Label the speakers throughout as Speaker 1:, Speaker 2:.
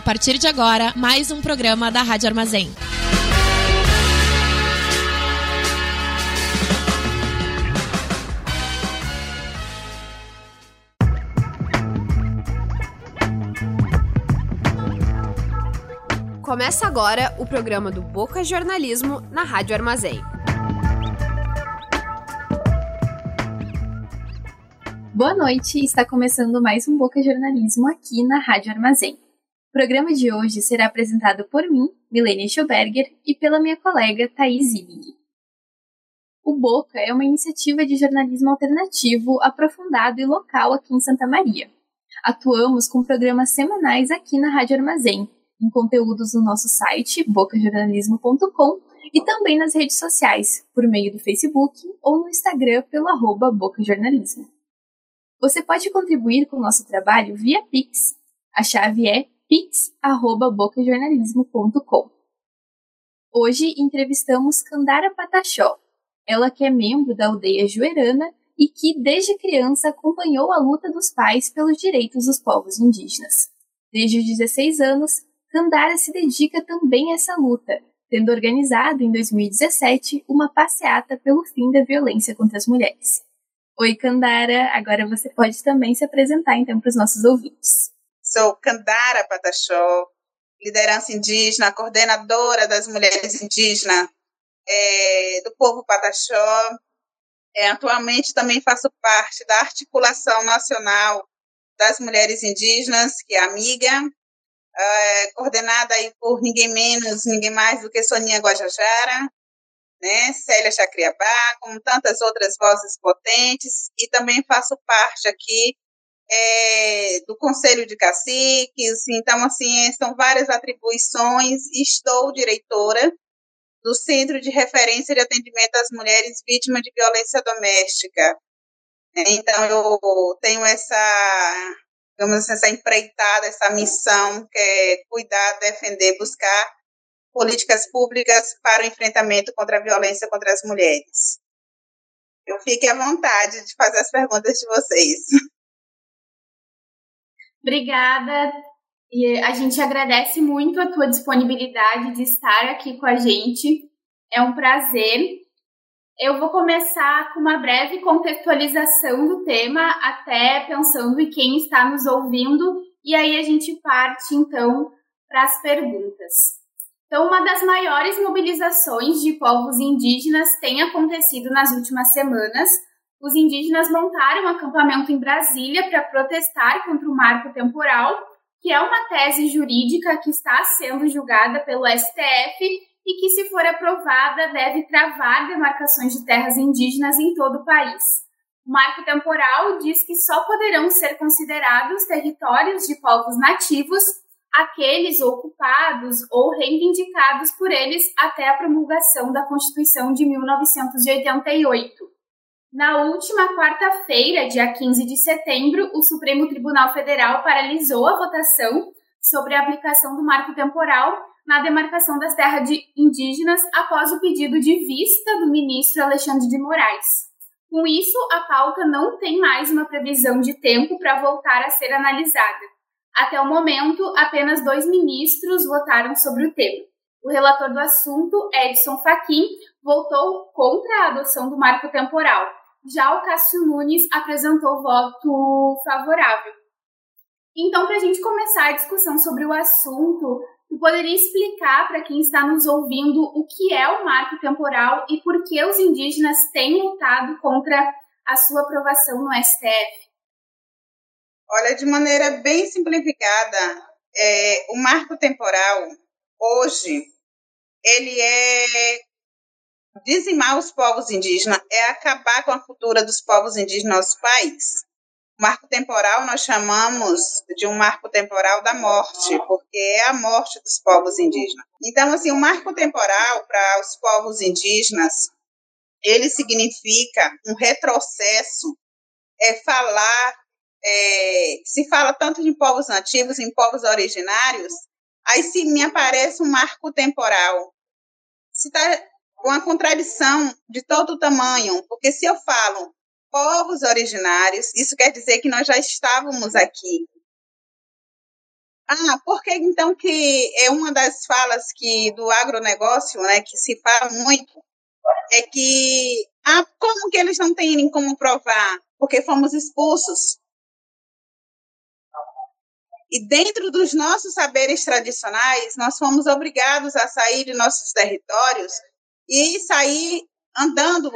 Speaker 1: A partir de agora, mais um programa da Rádio Armazém.
Speaker 2: Começa agora o programa do Boca Jornalismo na Rádio Armazém.
Speaker 3: Boa noite, está começando mais um Boca Jornalismo aqui na Rádio Armazém. O programa de hoje será apresentado por mim, Milene Schauberger, e pela minha colega Thaís Ibig. O Boca é uma iniciativa de jornalismo alternativo, aprofundado e local aqui em Santa Maria. Atuamos com programas semanais aqui na Rádio Armazém, em conteúdos no nosso site, bocajornalismo.com, e também nas redes sociais, por meio do Facebook ou no Instagram pelo arroba bocajornalismo. Você pode contribuir com o nosso trabalho via Pix. A chave é pix.bocajornalismo.com. Hoje entrevistamos Candara Patachó, ela que é membro da aldeia Juerana e que desde criança acompanhou a luta dos pais pelos direitos dos povos indígenas. Desde os 16 anos, Candara se dedica também a essa luta, tendo organizado em 2017 uma passeata pelo fim da violência contra as mulheres. Oi, Candara, agora você pode também se apresentar então para os nossos ouvintes.
Speaker 4: Sou Candara Patachó, liderança indígena, coordenadora das mulheres indígenas é, do povo Pataxó. É, atualmente também faço parte da articulação nacional das mulheres indígenas, que é amiga, é, coordenada aí por ninguém menos, ninguém mais do que Soninha Guajajara, né, Célia Chacriabá, com tantas outras vozes potentes, e também faço parte aqui é, do Conselho de Caciques, então, assim, são várias atribuições, estou diretora do Centro de Referência de Atendimento às Mulheres Vítimas de Violência Doméstica. Então, eu tenho essa, digamos assim, essa empreitada, essa missão, que é cuidar, defender, buscar políticas públicas para o enfrentamento contra a violência contra as mulheres. Eu fique à vontade de fazer as perguntas de vocês.
Speaker 3: Obrigada. E a gente agradece muito a tua disponibilidade de estar aqui com a gente. É um prazer. Eu vou começar com uma breve contextualização do tema, até pensando em quem está nos ouvindo, e aí a gente parte então para as perguntas. Então, uma das maiores mobilizações de povos indígenas tem acontecido nas últimas semanas, os indígenas montaram um acampamento em Brasília para protestar contra o marco temporal, que é uma tese jurídica que está sendo julgada pelo STF e que, se for aprovada, deve travar demarcações de terras indígenas em todo o país. O marco temporal diz que só poderão ser considerados territórios de povos nativos aqueles ocupados ou reivindicados por eles até a promulgação da Constituição de 1988. Na última quarta-feira, dia 15 de setembro, o Supremo Tribunal Federal paralisou a votação sobre a aplicação do marco temporal na demarcação das terras de indígenas após o pedido de vista do ministro Alexandre de Moraes. Com isso, a pauta não tem mais uma previsão de tempo para voltar a ser analisada. Até o momento, apenas dois ministros votaram sobre o tema. O relator do assunto, Edson Fachin, votou contra a adoção do marco temporal, já o Cássio Nunes apresentou voto favorável. Então, para a gente começar a discussão sobre o assunto, tu poderia explicar para quem está nos ouvindo o que é o marco temporal e por que os indígenas têm lutado contra a sua aprovação no STF?
Speaker 4: Olha, de maneira bem simplificada, é, o marco temporal, hoje, ele é Dizimar os povos indígenas é acabar com a cultura dos povos indígenas no nosso país. O marco temporal nós chamamos de um marco temporal da morte, porque é a morte dos povos indígenas. Então, assim, o marco temporal para os povos indígenas, ele significa um retrocesso, é falar, é, se fala tanto de povos nativos, em povos originários, aí se me aparece um marco temporal. Se está uma contradição de todo tamanho, porque se eu falo povos originários, isso quer dizer que nós já estávamos aqui. Ah, porque então que é uma das falas que do agronegócio, né, que se fala muito, é que ah, como que eles não têm como provar? Porque fomos expulsos. E dentro dos nossos saberes tradicionais, nós fomos obrigados a sair de nossos territórios e sair andando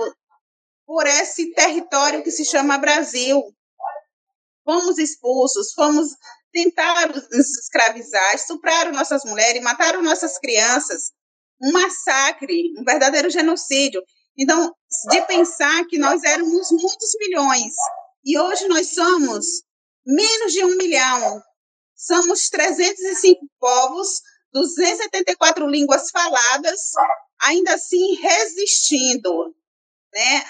Speaker 4: por esse território que se chama Brasil. Fomos expulsos, fomos tentar nos escravizar, estupraram nossas mulheres, mataram nossas crianças. Um massacre, um verdadeiro genocídio. Então, de pensar que nós éramos muitos milhões e hoje nós somos menos de um milhão. Somos 305 povos, 274 línguas faladas, ainda assim resistindo. Né?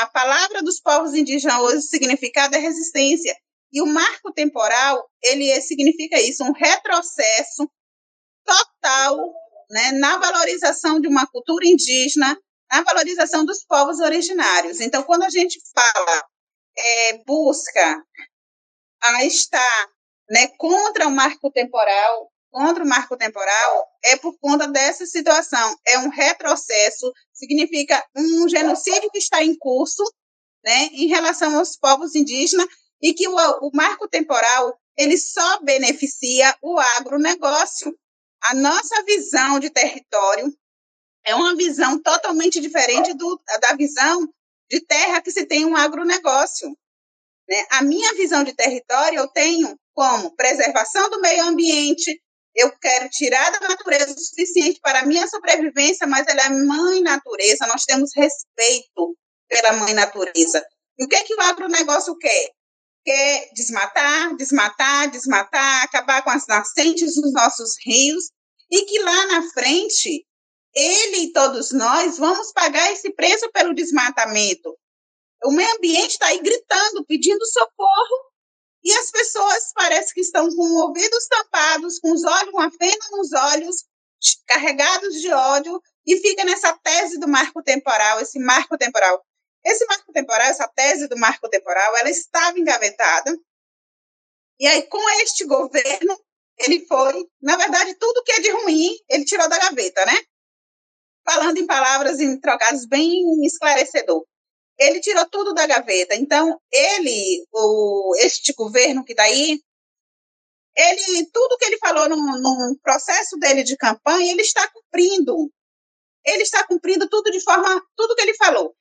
Speaker 4: A palavra dos povos indígenas hoje, o significado é resistência. E o marco temporal, ele significa isso, um retrocesso total né, na valorização de uma cultura indígena, na valorização dos povos originários. Então, quando a gente fala, é, busca a estar né, contra o marco temporal, contra o marco temporal, é por conta dessa situação. É um retrocesso, significa um genocídio que está em curso né, em relação aos povos indígenas e que o, o marco temporal ele só beneficia o agronegócio. A nossa visão de território é uma visão totalmente diferente do, da visão de terra que se tem um agronegócio. Né? A minha visão de território eu tenho como preservação do meio ambiente, eu quero tirar da natureza o suficiente para a minha sobrevivência, mas ela é mãe natureza, nós temos respeito pela mãe natureza. E o que, é que o agronegócio quer? Quer desmatar, desmatar, desmatar, acabar com as nascentes dos nossos rios, e que lá na frente, ele e todos nós vamos pagar esse preço pelo desmatamento. O meio ambiente está aí gritando, pedindo socorro, e as pessoas parece que estão com ouvidos tampados, com os olhos, uma pena nos olhos, carregados de ódio, e fica nessa tese do marco temporal, esse marco temporal. Esse marco temporal, essa tese do marco temporal, ela estava engavetada. E aí, com este governo, ele foi, na verdade, tudo que é de ruim, ele tirou da gaveta, né? Falando em palavras em trocados bem esclarecedor ele tirou tudo da gaveta. Então, ele, o, este governo que está aí, ele, tudo que ele falou no, no, processo dele de campanha, ele está cumprindo. Ele está cumprindo tudo de forma, tudo que ele falou.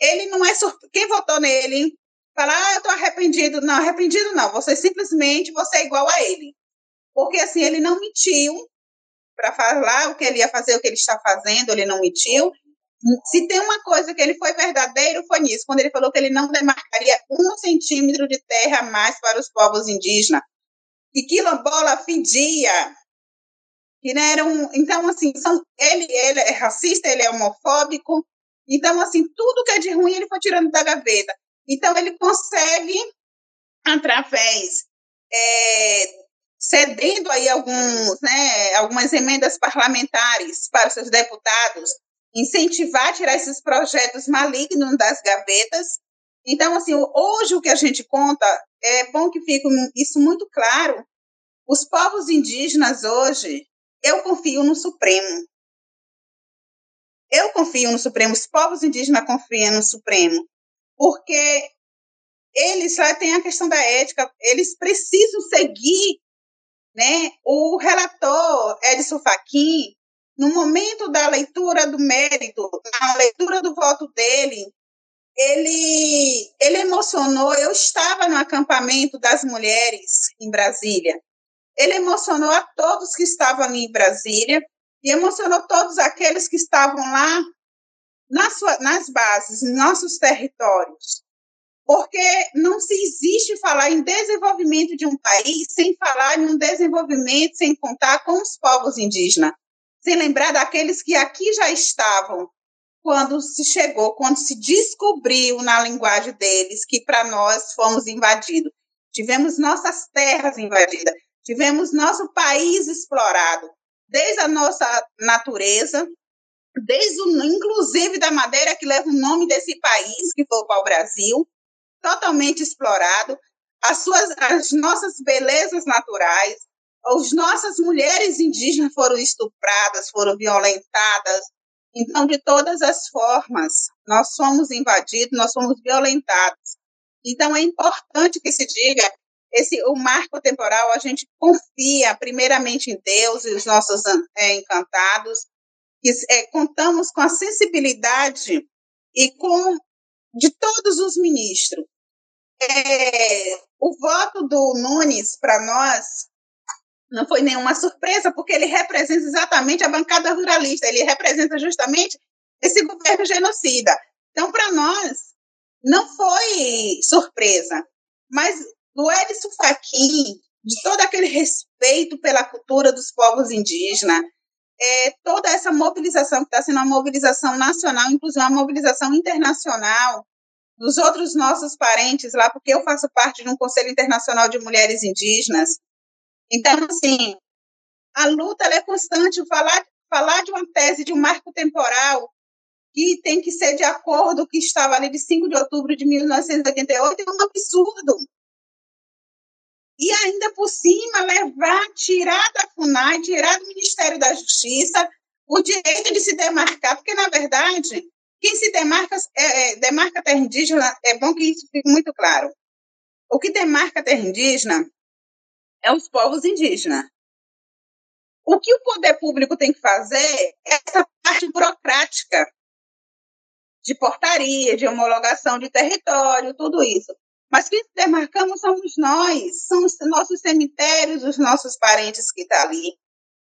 Speaker 4: Ele não é quem votou nele fala, ah, eu estou arrependido. Não, arrependido não. Você simplesmente, você é igual a ele. Porque assim, ele não mentiu para falar o que ele ia fazer, o que ele está fazendo, ele não mentiu. Se tem uma coisa que ele foi verdadeiro, foi nisso, quando ele falou que ele não demarcaria um centímetro de terra a mais para os povos indígenas. E quilombola fedia. Que não era um, então, assim, são, ele, ele é racista, ele é homofóbico. Então, assim, tudo que é de ruim ele foi tirando da gaveta. Então, ele consegue, através, é, cedendo aí alguns, né, algumas emendas parlamentares para seus deputados, incentivar tirar esses projetos malignos das gavetas. Então, assim, hoje o que a gente conta, é bom que fique isso muito claro. Os povos indígenas hoje, eu confio no Supremo. Eu confio no Supremo, os povos indígenas confiam no Supremo, porque eles lá têm a questão da ética, eles precisam seguir né? O relator Edson Fachin, no momento da leitura do mérito, na leitura do voto dele, ele, ele emocionou. Eu estava no acampamento das mulheres em Brasília. Ele emocionou a todos que estavam ali em Brasília e emocionou todos aqueles que estavam lá nas, sua, nas bases, nos nossos territórios. Porque não se existe falar em desenvolvimento de um país sem falar em um desenvolvimento, sem contar com os povos indígenas sem lembrar daqueles que aqui já estavam quando se chegou, quando se descobriu na linguagem deles que para nós fomos invadidos. Tivemos nossas terras invadidas, tivemos nosso país explorado, desde a nossa natureza, desde o, inclusive da madeira que leva o nome desse país, que foi o pau-brasil, totalmente explorado, as, suas, as nossas belezas naturais, as nossas mulheres indígenas foram estupradas, foram violentadas. Então, de todas as formas, nós somos invadidos, nós somos violentados. Então, é importante que se diga esse o marco temporal a gente confia primeiramente em Deus e os nossos é, encantados que é, contamos com a sensibilidade e com de todos os ministros é, o voto do Nunes para nós não foi nenhuma surpresa, porque ele representa exatamente a bancada ruralista, ele representa justamente esse governo genocida. Então, para nós, não foi surpresa, mas do Edson Fachin, de todo aquele respeito pela cultura dos povos indígenas, é, toda essa mobilização que está sendo uma mobilização nacional, inclusive uma mobilização internacional, dos outros nossos parentes lá, porque eu faço parte de um Conselho Internacional de Mulheres Indígenas. Então, assim, a luta é constante. Falar, falar de uma tese, de um marco temporal, que tem que ser de acordo com o que estava ali de 5 de outubro de 1988, é um absurdo. E ainda por cima, levar, tirar da FUNAI, tirar do Ministério da Justiça, o direito de se demarcar, porque, na verdade, quem se demarca, é, é, demarca terra indígena, é bom que isso fique muito claro. O que demarca terra indígena é os povos indígenas. O que o poder público tem que fazer é essa parte burocrática de portaria, de homologação de território, tudo isso. Mas quem demarcamos somos nós, são os nossos cemitérios, os nossos parentes que estão tá ali.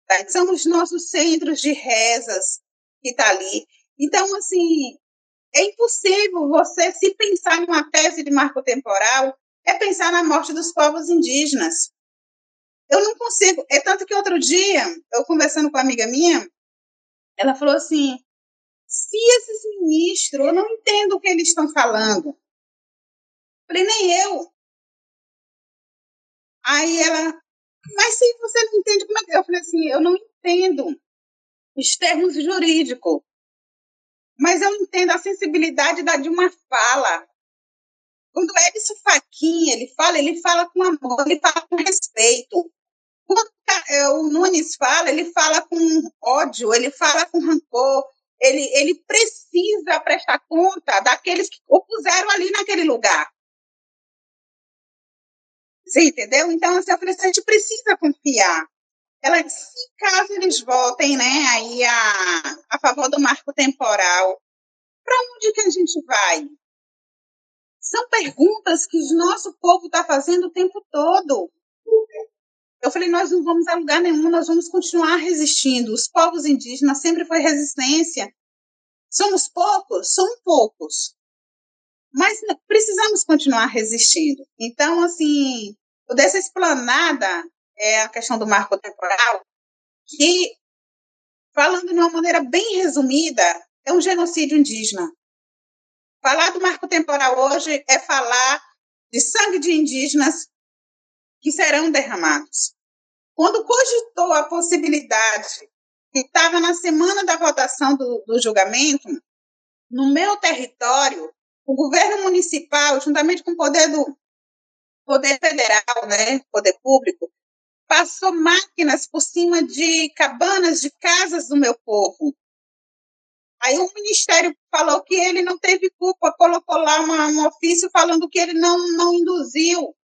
Speaker 4: Tá? São os nossos centros de rezas que estão tá ali. Então, assim, é impossível você se pensar em uma tese de marco temporal, é pensar na morte dos povos indígenas. Eu não consigo. É tanto que outro dia, eu conversando com uma amiga minha, ela falou assim: se esses ministros, eu não entendo o que eles estão falando. Eu falei, nem eu. Aí ela, mas se você não entende como é que. Eu falei assim, eu não entendo os termos jurídicos mas eu entendo a sensibilidade da, de uma fala. Quando o Edson Fachin, ele fala, ele fala com amor, ele fala com respeito. Quando é, o Nunes fala, ele fala com ódio, ele fala com rancor, ele, ele precisa prestar conta daqueles que o puseram ali naquele lugar. Você entendeu? Então, assim, a gente precisa confiar ela disse, caso eles votem né, aí a, a favor do marco temporal, para onde que a gente vai? São perguntas que o nosso povo está fazendo o tempo todo. Eu falei, nós não vamos a lugar nenhum, nós vamos continuar resistindo. Os povos indígenas sempre foi resistência. Somos poucos? São poucos. Mas precisamos continuar resistindo. Então, assim, dessa esplanada é a questão do marco temporal, que, falando de uma maneira bem resumida, é um genocídio indígena. Falar do marco temporal hoje é falar de sangue de indígenas que serão derramados. Quando cogitou a possibilidade, que estava na semana da votação do, do julgamento, no meu território, o governo municipal, juntamente com o poder do poder federal, né, poder público, passou máquinas por cima de cabanas, de casas do meu povo. Aí o ministério falou que ele não teve culpa, colocou lá uma, um ofício falando que ele não, não induziu,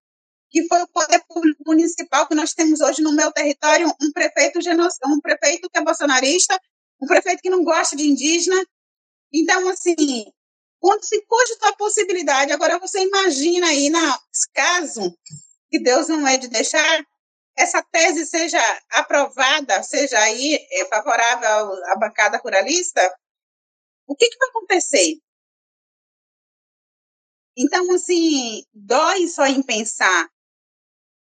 Speaker 4: que foi o poder público municipal que nós temos hoje no meu território, um prefeito um prefeito que é bolsonarista, um prefeito que não gosta de indígena. Então, assim, quando se cogitou a possibilidade, agora você imagina aí, nesse caso, que Deus não é de deixar, essa tese seja aprovada, seja aí é, favorável à bancada ruralista, o que, que vai acontecer? Então, assim, dói só em pensar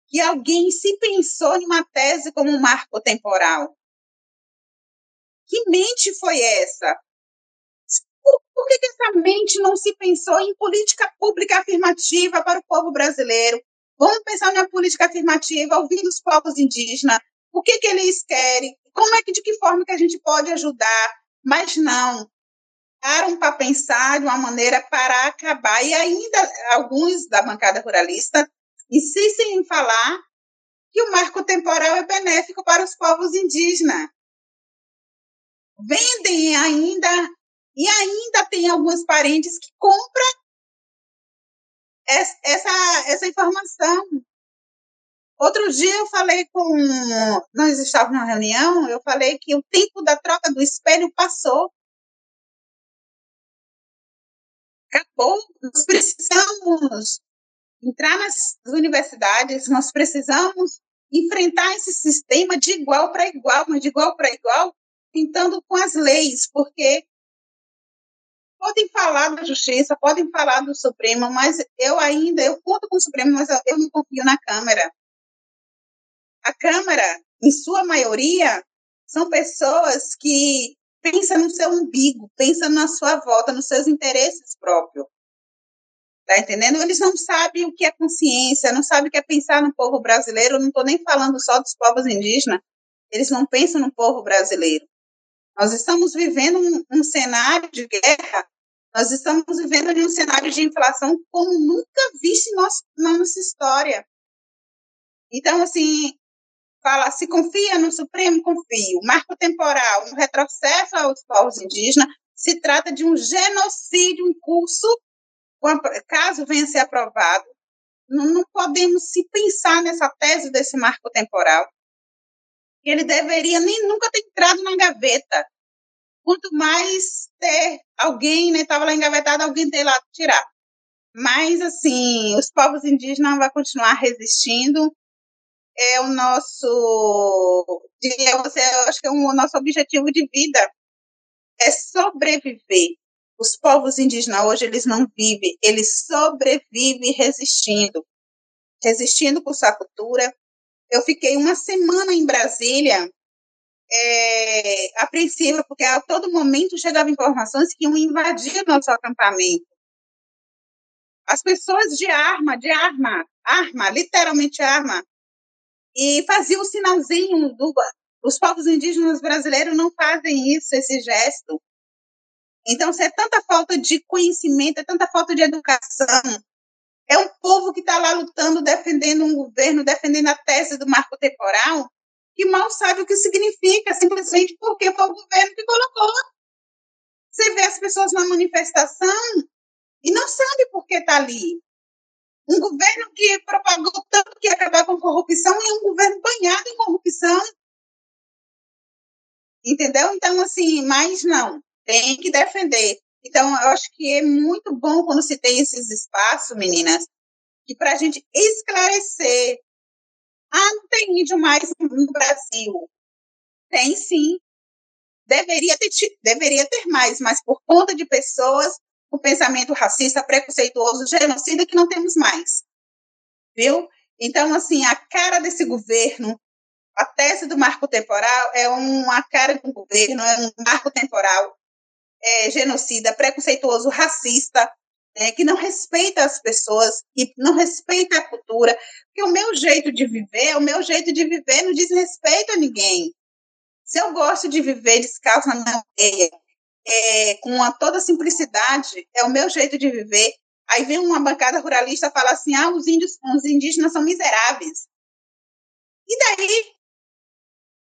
Speaker 4: que alguém se pensou em uma tese como um marco temporal. Que mente foi essa? Por, por que, que essa mente não se pensou em política pública afirmativa para o povo brasileiro, Vamos pensar na política afirmativa, ouvir os povos indígenas, o que, que eles querem, como é que, de que forma que a gente pode ajudar, mas não. Param para pensar de uma maneira para acabar. E ainda alguns da bancada ruralista insistem em falar que o marco temporal é benéfico para os povos indígenas. Vendem ainda, e ainda tem alguns parentes que compram essa, essa informação. Outro dia eu falei com. Nós estávamos numa reunião, eu falei que o tempo da troca do espelho passou. Acabou. Nós precisamos entrar nas universidades, nós precisamos enfrentar esse sistema de igual para igual, mas de igual para igual, tentando com as leis, porque podem falar da justiça, podem falar do Supremo, mas eu ainda, eu conto com o Supremo, mas eu, eu não confio na Câmara. A Câmara, em sua maioria, são pessoas que pensam no seu umbigo, pensam na sua volta, nos seus interesses próprios. Tá entendendo? Eles não sabem o que é consciência, não sabem o que é pensar no povo brasileiro. Eu não estou nem falando só dos povos indígenas. Eles não pensam no povo brasileiro. Nós estamos vivendo um, um cenário de guerra, nós estamos vivendo um cenário de inflação como nunca visto na nossa história. Então, assim, fala, se confia no Supremo, confio. Marco temporal, um retrocesso aos povos indígenas, se trata de um genocídio em curso caso venha a ser aprovado, não, não podemos se pensar nessa tese desse marco temporal. Ele deveria nem nunca ter entrado na gaveta. Quanto mais ter alguém, né, estava lá engavetado, alguém ter lá tirar. Mas, assim, os povos indígenas vão continuar resistindo. É o nosso, você, acho que é o nosso objetivo de vida é sobreviver. Os povos indígenas hoje eles não vivem, eles sobrevivem resistindo, resistindo com sua cultura. Eu fiquei uma semana em Brasília, é, apreensiva, porque a todo momento chegavam informações que iam invadir nosso acampamento. As pessoas de arma, de arma, arma, literalmente arma, e faziam o sinalzinho do, os povos indígenas brasileiros não fazem isso, esse gesto. Então, se é tanta falta de conhecimento, é tanta falta de educação, é um povo que está lá lutando, defendendo um governo, defendendo a tese do marco temporal, que mal sabe o que significa, simplesmente porque foi o governo que colocou. Você vê as pessoas na manifestação e não sabe por que está ali. Um governo que propagou tanto que ia acabar com corrupção e um governo banhado em corrupção. Entendeu? Então, assim, mas não tem que defender. Então, eu acho que é muito bom quando se tem esses espaços, meninas, que para a gente esclarecer. Ah, não tem índio mais no Brasil. Tem sim. Deveria ter, deveria ter mais, mas por conta de pessoas com pensamento racista, preconceituoso, genocida, que não temos mais. Viu? Então, assim, a cara desse governo, a tese do marco temporal é uma cara do governo, é um marco temporal é, genocida, preconceituoso, racista, né, que não respeita as pessoas, que não respeita a cultura, porque o meu jeito de viver, o meu jeito de viver não diz respeito a ninguém. Se eu gosto de viver descalço na minha é, com a, toda simplicidade, é o meu jeito de viver. Aí vem uma bancada ruralista falar assim: ah, os, índios, os indígenas são miseráveis. E daí?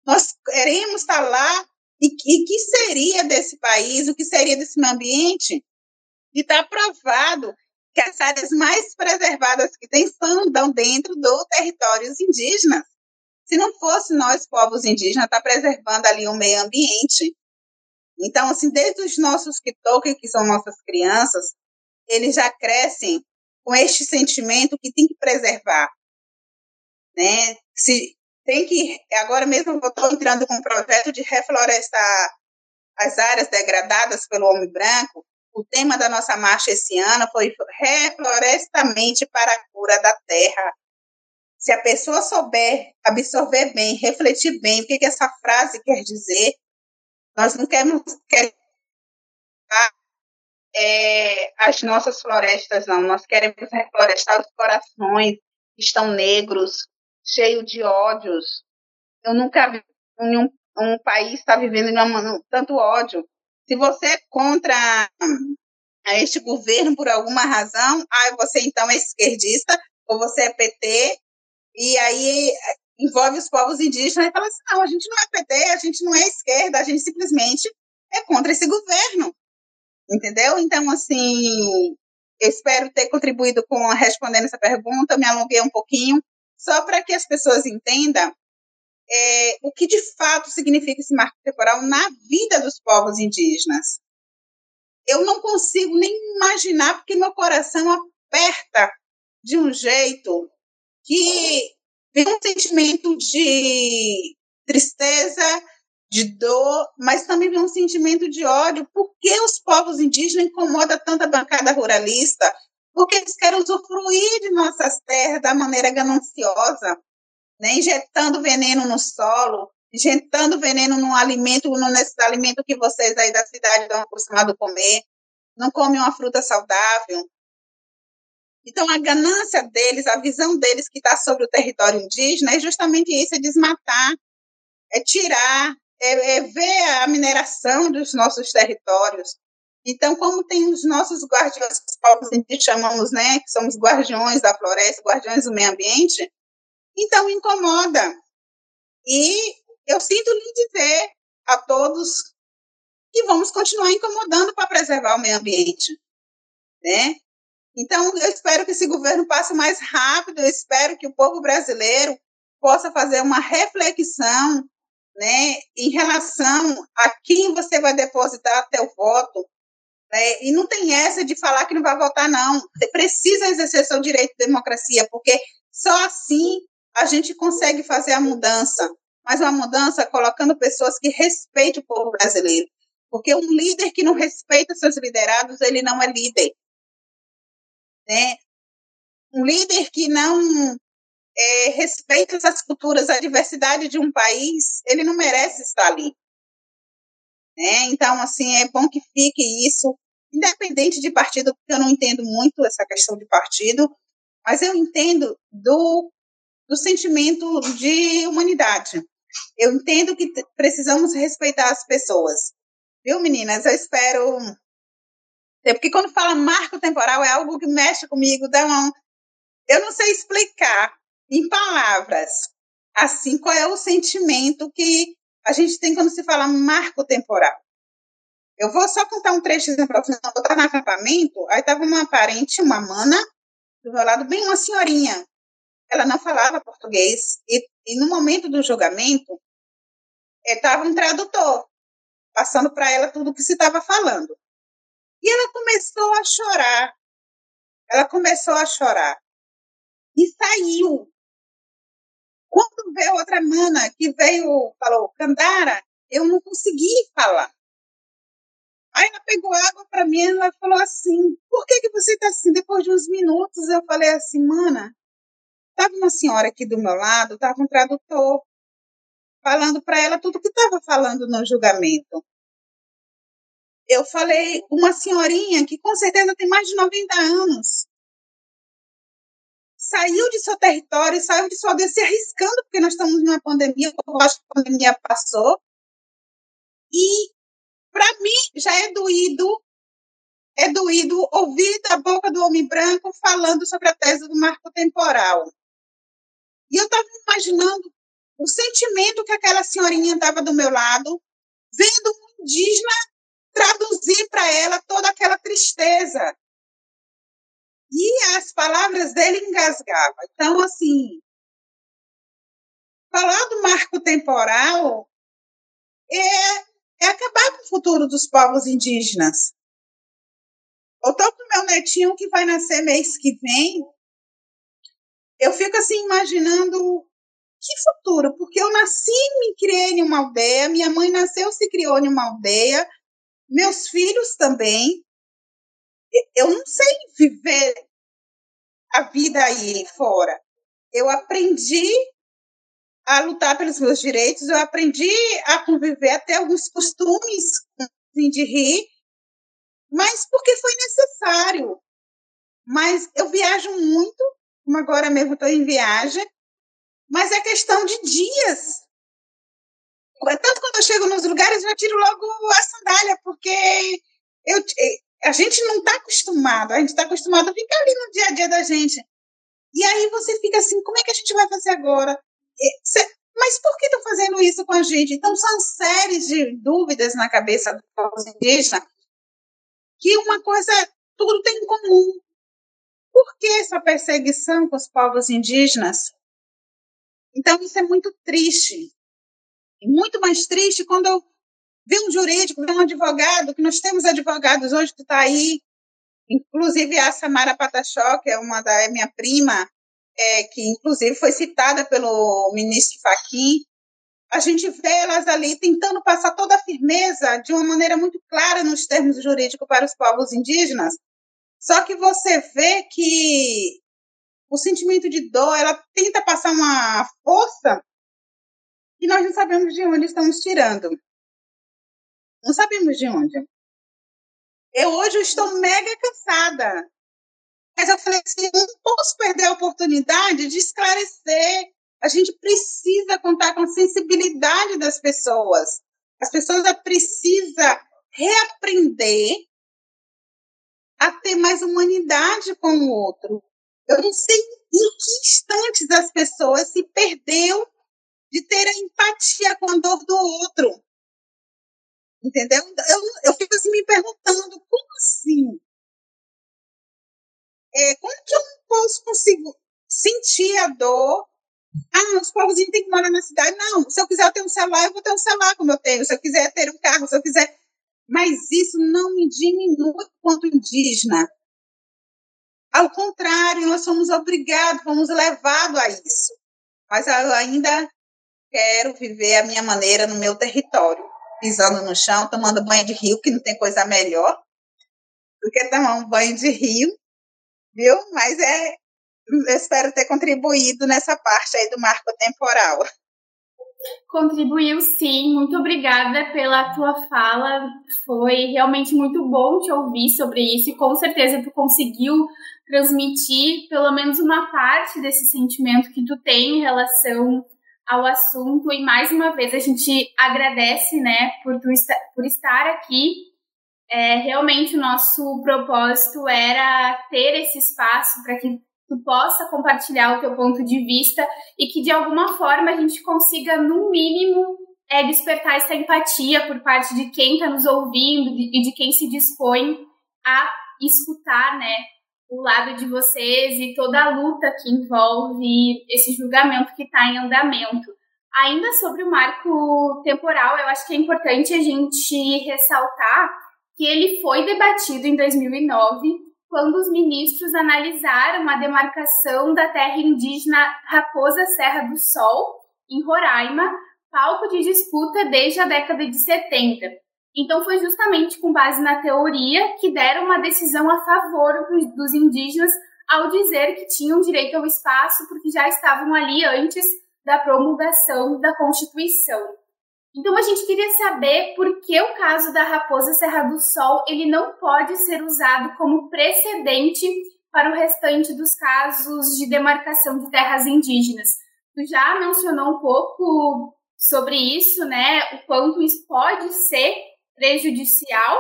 Speaker 4: Nós queremos estar lá e, e que seria desse país, o que seria desse meio ambiente? E está provado que as áreas mais preservadas que tem estão dentro do territórios indígenas. Se não fosse nós, povos indígenas, estar tá preservando ali o meio ambiente. Então, assim, desde os nossos kitoke, que são nossas crianças, eles já crescem com este sentimento que tem que preservar. Né? Se tem que, agora mesmo eu estou entrando com um projeto de reflorestar as áreas degradadas pelo homem branco. O tema da nossa marcha esse ano foi reflorestamente para a cura da terra. Se a pessoa souber absorver bem, refletir bem o que, que essa frase quer dizer, nós não queremos, queremos é, as nossas florestas, não. Nós queremos reflorestar os corações que estão negros, cheio de ódios. Eu nunca vi um, um país está vivendo uma, tanto ódio. Se você é contra este governo por alguma razão, ah, você então é esquerdista ou você é PT, e aí envolve os povos indígenas e fala assim: não, a gente não é PT, a gente não é esquerda, a gente simplesmente é contra esse governo. Entendeu? Então, assim, espero ter contribuído com respondendo essa pergunta, me alonguei um pouquinho, só para que as pessoas entendam é, o que de fato significa esse marco temporal na vida dos povos indígenas. Eu não consigo nem imaginar, porque meu coração aperta de um jeito que vem um sentimento de tristeza, de dor, mas também vem um sentimento de ódio. Por que os povos indígenas incomodam tanto a bancada ruralista? Porque eles querem usufruir de nossas terras da maneira gananciosa, né? injetando veneno no solo, injetando veneno no alimento, nesse alimento que vocês aí da cidade estão acostumados a comer, não comem uma fruta saudável, então, a ganância deles, a visão deles que está sobre o território indígena é justamente isso: é desmatar, é tirar, é, é ver a mineração dos nossos territórios. Então, como tem os nossos guardiões, que chamamos, né, que somos guardiões da floresta, guardiões do meio ambiente, então incomoda. E eu sinto lhe dizer a todos que vamos continuar incomodando para preservar o meio ambiente, né? Então, eu espero que esse governo passe mais rápido, eu espero que o povo brasileiro possa fazer uma reflexão né, em relação a quem você vai depositar teu voto. Né, e não tem essa de falar que não vai votar, não. Você precisa exercer seu direito de democracia, porque só assim a gente consegue fazer a mudança. Mas uma mudança colocando pessoas que respeitem o povo brasileiro. Porque um líder que não respeita seus liderados, ele não é líder. Né? Um líder que não é, respeita as culturas, a diversidade de um país, ele não merece estar ali. Né? Então, assim, é bom que fique isso, independente de partido, porque eu não entendo muito essa questão de partido, mas eu entendo do, do sentimento de humanidade. Eu entendo que precisamos respeitar as pessoas. Viu, meninas? Eu espero porque quando fala marco temporal é algo que mexe comigo, dá uma... eu não sei explicar em palavras assim qual é o sentimento que a gente tem quando se fala marco temporal. Eu vou só contar um trecho para você. Eu estava no acampamento, aí estava uma parente, uma mana, do meu lado, bem uma senhorinha. Ela não falava português e, e no momento do julgamento estava um tradutor passando para ela tudo o que se estava falando. E ela começou a chorar. Ela começou a chorar. E saiu. Quando veio outra mana que veio, falou, Candara, eu não consegui falar. Aí ela pegou água para mim e ela falou assim: Por que, que você está assim? Depois de uns minutos, eu falei assim, mana, estava uma senhora aqui do meu lado, estava um tradutor, falando para ela tudo que estava falando no julgamento eu falei uma senhorinha que com certeza tem mais de 90 anos. Saiu de seu território, saiu de sua se arriscando, porque nós estamos numa pandemia, eu acho que a pandemia passou. E, para mim, já é doído, é doído ouvir da boca do homem branco falando sobre a tese do marco temporal. E eu estava imaginando o sentimento que aquela senhorinha estava do meu lado, vendo um indígena traduzir para ela toda aquela tristeza. E as palavras dele engasgavam. Então, assim, falar do marco temporal é, é acabar com o futuro dos povos indígenas. Estou com meu netinho que vai nascer mês que vem. Eu fico assim imaginando que futuro, porque eu nasci e me criei em uma aldeia, minha mãe nasceu e se criou em uma aldeia, meus filhos também. Eu não sei viver a vida aí fora. Eu aprendi a lutar pelos meus direitos, eu aprendi a conviver até alguns costumes de rir, mas porque foi necessário. Mas eu viajo muito, como agora mesmo estou em viagem, mas é questão de dias. Tanto quando eu chego nos lugares, eu tiro logo a sandália, porque eu, a gente não está acostumado, a gente está acostumado a ficar ali no dia a dia da gente. E aí você fica assim, como é que a gente vai fazer agora? mas por que estão fazendo isso com a gente? Então, são séries de dúvidas na cabeça dos povos indígenas que uma coisa, tudo tem em comum. Por que essa perseguição com os povos indígenas? Então, isso é muito triste. Muito mais triste quando eu vi um jurídico, um advogado, que nós temos advogados hoje que está aí, inclusive a Samara Patachó, que é uma da é minha prima, é, que inclusive foi citada pelo ministro Fachin, a gente vê elas ali tentando passar toda a firmeza de uma maneira muito clara nos termos jurídicos para os povos indígenas. Só que você vê que o sentimento de dor, ela tenta passar uma força e nós não sabemos de onde estamos tirando. Não sabemos de onde. Eu hoje estou mega cansada. Mas eu falei assim, não posso perder a oportunidade de esclarecer a gente precisa contar com a sensibilidade das pessoas. As pessoas precisam reaprender a ter mais humanidade com o outro. Eu não sei em que instantes as pessoas se perdeu de ter a empatia com a dor do outro. Entendeu? Eu, eu fico assim me perguntando, como assim? É, como que eu não posso conseguir sentir a dor ah, os povos têm que morar na cidade. Não, se eu quiser ter um celular, eu vou ter um celular como eu tenho. Se eu quiser ter um carro, se eu quiser. Mas isso não me diminui quanto indígena. Ao contrário, nós somos obrigados, fomos levados a isso. Mas eu ainda quero viver a minha maneira no meu território, pisando no chão, tomando banho de rio, que não tem coisa melhor do que tomar um banho de rio, viu? Mas é eu espero ter contribuído nessa parte aí do marco temporal.
Speaker 3: Contribuiu sim, muito obrigada pela tua fala. Foi realmente muito bom te ouvir sobre isso e com certeza tu conseguiu transmitir pelo menos uma parte desse sentimento que tu tem em relação ao assunto. E mais uma vez a gente agradece, né, por tu por estar aqui. É, realmente o nosso propósito era ter esse espaço para que tu possa compartilhar o teu ponto de vista e que de alguma forma a gente consiga, no mínimo, é, despertar essa empatia por parte de quem está nos ouvindo e de quem se dispõe a escutar, né, o lado de vocês e toda a luta que envolve esse julgamento que está em andamento. Ainda sobre o marco temporal, eu acho que é importante a gente ressaltar que ele foi debatido em 2009 quando os ministros analisaram a demarcação da terra indígena Raposa Serra do Sol, em Roraima, palco de disputa desde a década de 70. Então, foi justamente com base na teoria que deram uma decisão a favor dos indígenas ao dizer que tinham direito ao espaço porque já estavam ali antes da promulgação da Constituição. Então a gente queria saber por que o caso da Raposa Serra do Sol ele não pode ser usado como precedente para o restante dos casos de demarcação de terras indígenas. Tu já mencionou um pouco sobre isso, né? O quanto isso pode ser prejudicial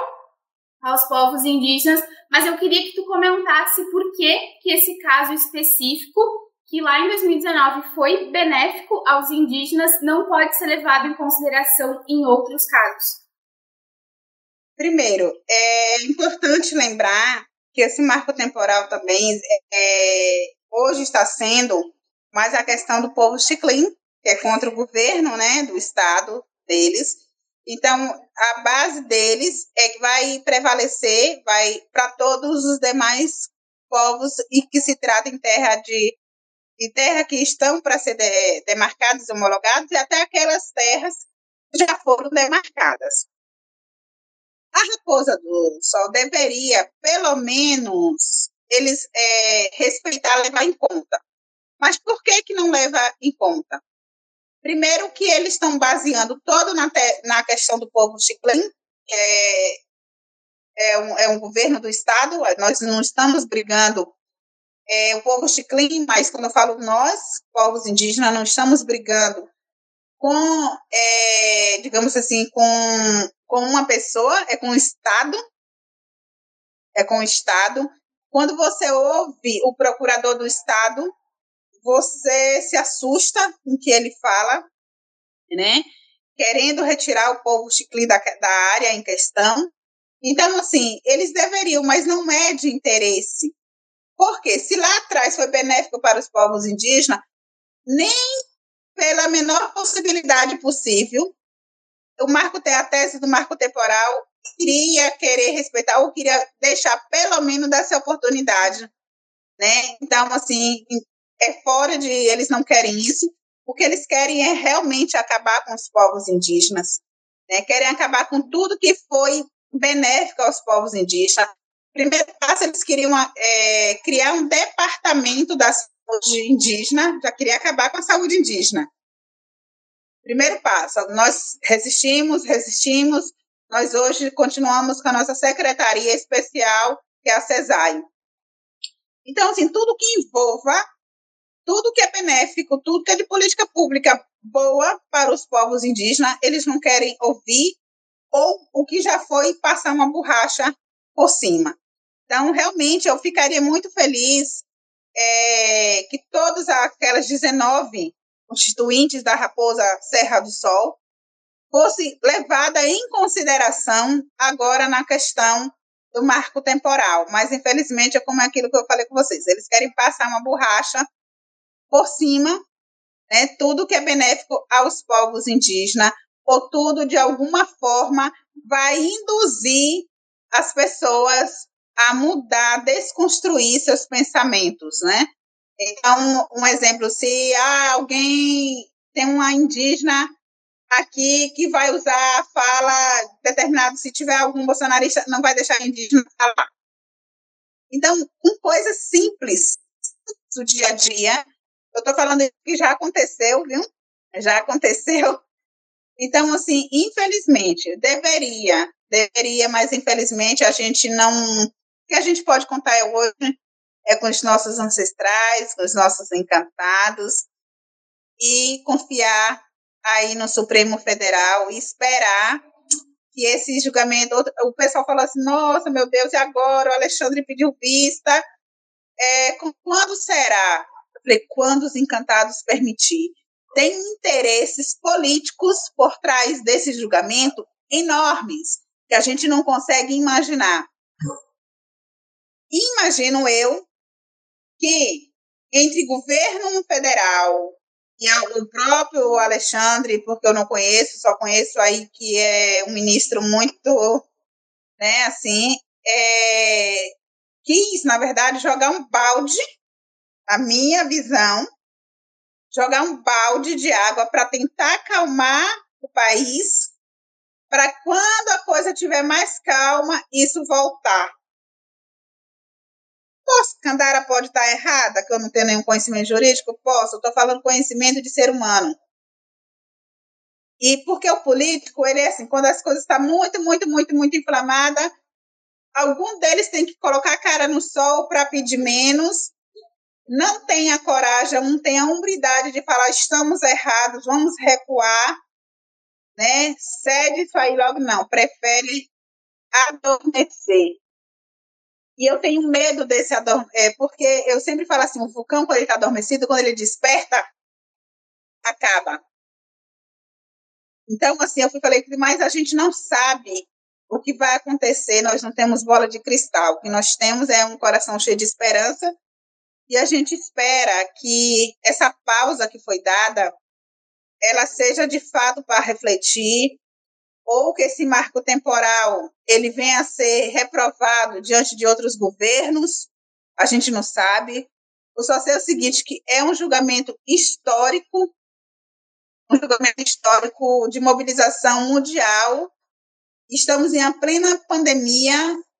Speaker 3: aos povos indígenas, mas eu queria que tu comentasse por que, que esse caso específico que lá em 2019 foi benéfico aos indígenas não pode ser levado em consideração em outros casos?
Speaker 4: Primeiro, é importante lembrar que esse marco temporal também é, hoje está sendo mais a questão do povo chiclin, que é contra o governo né, do estado deles. Então, a base deles é que vai prevalecer, vai para todos os demais povos e que se trata em terra de de terra que estão para ser de, demarcadas homologadas e até aquelas terras que já foram demarcadas. A Raposa do Sol deveria, pelo menos, eles é, respeitar, levar em conta. Mas por que, que não leva em conta? Primeiro que eles estão baseando todo na, na questão do povo chiclin, que é, é, um, é um governo do Estado, nós não estamos brigando é, o povo chiclin, mas quando eu falo nós, povos indígenas, não estamos brigando com, é, digamos assim, com, com uma pessoa, é com o Estado, é com o Estado. Quando você ouve o procurador do Estado você se assusta com o que ele fala, né? Querendo retirar o povo chiclin da, da área em questão. Então, assim, eles deveriam, mas não é de interesse. Porque se lá atrás foi benéfico para os povos indígenas, nem pela menor possibilidade possível, o marco a tese do marco temporal queria querer respeitar ou queria deixar pelo menos dessa oportunidade, né? Então, assim, é fora de eles não querem isso, o que eles querem é realmente acabar com os povos indígenas, né? Querem acabar com tudo que foi benéfico aos povos indígenas. Primeiro passo, eles queriam é, criar um departamento da saúde indígena, já queria acabar com a saúde indígena. Primeiro passo, nós resistimos, resistimos, nós hoje continuamos com a nossa secretaria especial, que é a CESAI. Então, assim, tudo que envolva, tudo que é benéfico, tudo que é de política pública boa para os povos indígenas, eles não querem ouvir, ou o que já foi passar uma borracha por cima. Então, realmente, eu ficaria muito feliz é, que todas aquelas 19 constituintes da Raposa Serra do Sol fosse levada em consideração agora na questão do marco temporal. Mas, infelizmente, é como aquilo que eu falei com vocês. Eles querem passar uma borracha por cima, né, tudo que é benéfico aos povos indígenas, ou tudo, de alguma forma, vai induzir as pessoas a mudar, desconstruir seus pensamentos, né? Então, um exemplo, se ah, alguém tem uma indígena aqui que vai usar a fala determinada, se tiver algum bolsonarista, não vai deixar indígena falar. Então, com coisas simples do dia a dia, eu estou falando que já aconteceu, viu? Já aconteceu. Então, assim, infelizmente, deveria, deveria, mas infelizmente a gente não. O que a gente pode contar hoje é com os nossos ancestrais, com os nossos encantados, e confiar aí no Supremo Federal e esperar que esse julgamento. O pessoal falou assim: nossa, meu Deus, e agora? O Alexandre pediu vista. É, quando será? Falei: quando os encantados permitir. Tem interesses políticos por trás desse julgamento enormes, que a gente não consegue imaginar. Imagino eu que entre governo federal e o próprio Alexandre, porque eu não conheço, só conheço aí que é um ministro muito, né, assim, é, quis, na verdade, jogar um balde, a minha visão, jogar um balde de água para tentar acalmar o país, para quando a coisa estiver mais calma, isso voltar. Posso, Candara pode estar errada, que eu não tenho nenhum conhecimento jurídico? Posso, eu estou falando conhecimento de ser humano. E porque o político, ele é assim, quando as coisas estão muito, muito, muito, muito inflamadas, algum deles tem que colocar a cara no sol para pedir menos, não tem a coragem, não tem a umbridade de falar estamos errados, vamos recuar, né? Cede isso aí logo, não, prefere adormecer. E eu tenho medo desse adormecimento, é, porque eu sempre falo assim, o vulcão, quando ele está adormecido, quando ele desperta, acaba. Então, assim, eu fui falei, mas a gente não sabe o que vai acontecer, nós não temos bola de cristal. O que nós temos é um coração cheio de esperança e a gente espera que essa pausa que foi dada, ela seja de fato para refletir, ou que esse marco temporal ele venha a ser reprovado diante de outros governos, a gente não sabe. Eu só sei o seguinte, que é um julgamento histórico, um julgamento histórico de mobilização mundial. Estamos em plena pandemia,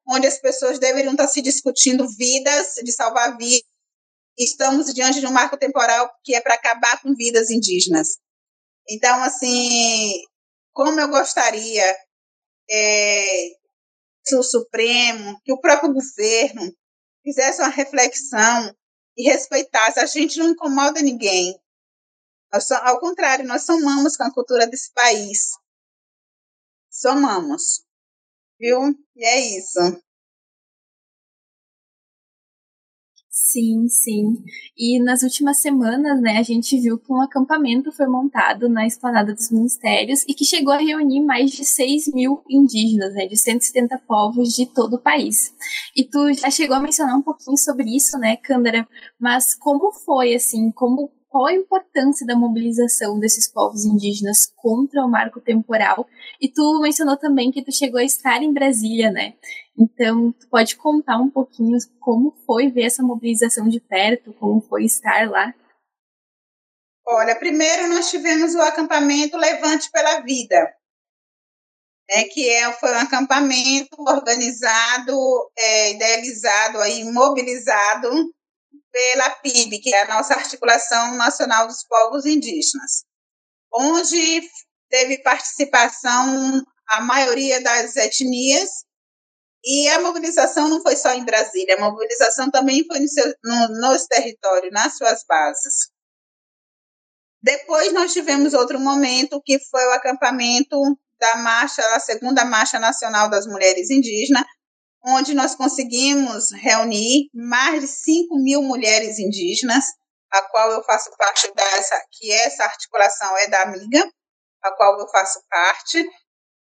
Speaker 4: onde as pessoas deveriam estar se discutindo vidas, de salvar vidas. Estamos diante de um marco temporal que é para acabar com vidas indígenas. Então, assim, como eu gostaria é, que o Supremo, que o próprio governo fizesse uma reflexão e respeitasse. A gente não incomoda ninguém. Nós, ao contrário, nós somamos com a cultura desse país. Somamos. Viu? E é isso.
Speaker 5: Sim, sim. E nas últimas semanas, né, a gente viu que um acampamento foi montado na Esplanada dos Ministérios e que chegou a reunir mais de 6 mil indígenas, né, de 170 povos de todo o país. E tu já chegou a mencionar um pouquinho sobre isso, né, Cândara? Mas como foi, assim, como qual a importância da mobilização desses povos indígenas contra o marco temporal. E tu mencionou também que tu chegou a estar em Brasília, né? Então, tu pode contar um pouquinho como foi ver essa mobilização de perto, como foi estar lá?
Speaker 4: Olha, primeiro nós tivemos o acampamento Levante pela Vida, né, que é, foi um acampamento organizado, é, idealizado, aí, mobilizado pela PIB, que é a nossa Articulação Nacional dos Povos Indígenas, onde teve participação a maioria das etnias, e a mobilização não foi só em Brasília, a mobilização também foi no seu, no, nos territórios, nas suas bases. Depois nós tivemos outro momento, que foi o acampamento da marcha, a segunda Marcha Nacional das Mulheres Indígenas, onde nós conseguimos reunir mais de 5 mil mulheres indígenas, a qual eu faço parte dessa, que essa articulação é da Amiga, a qual eu faço parte.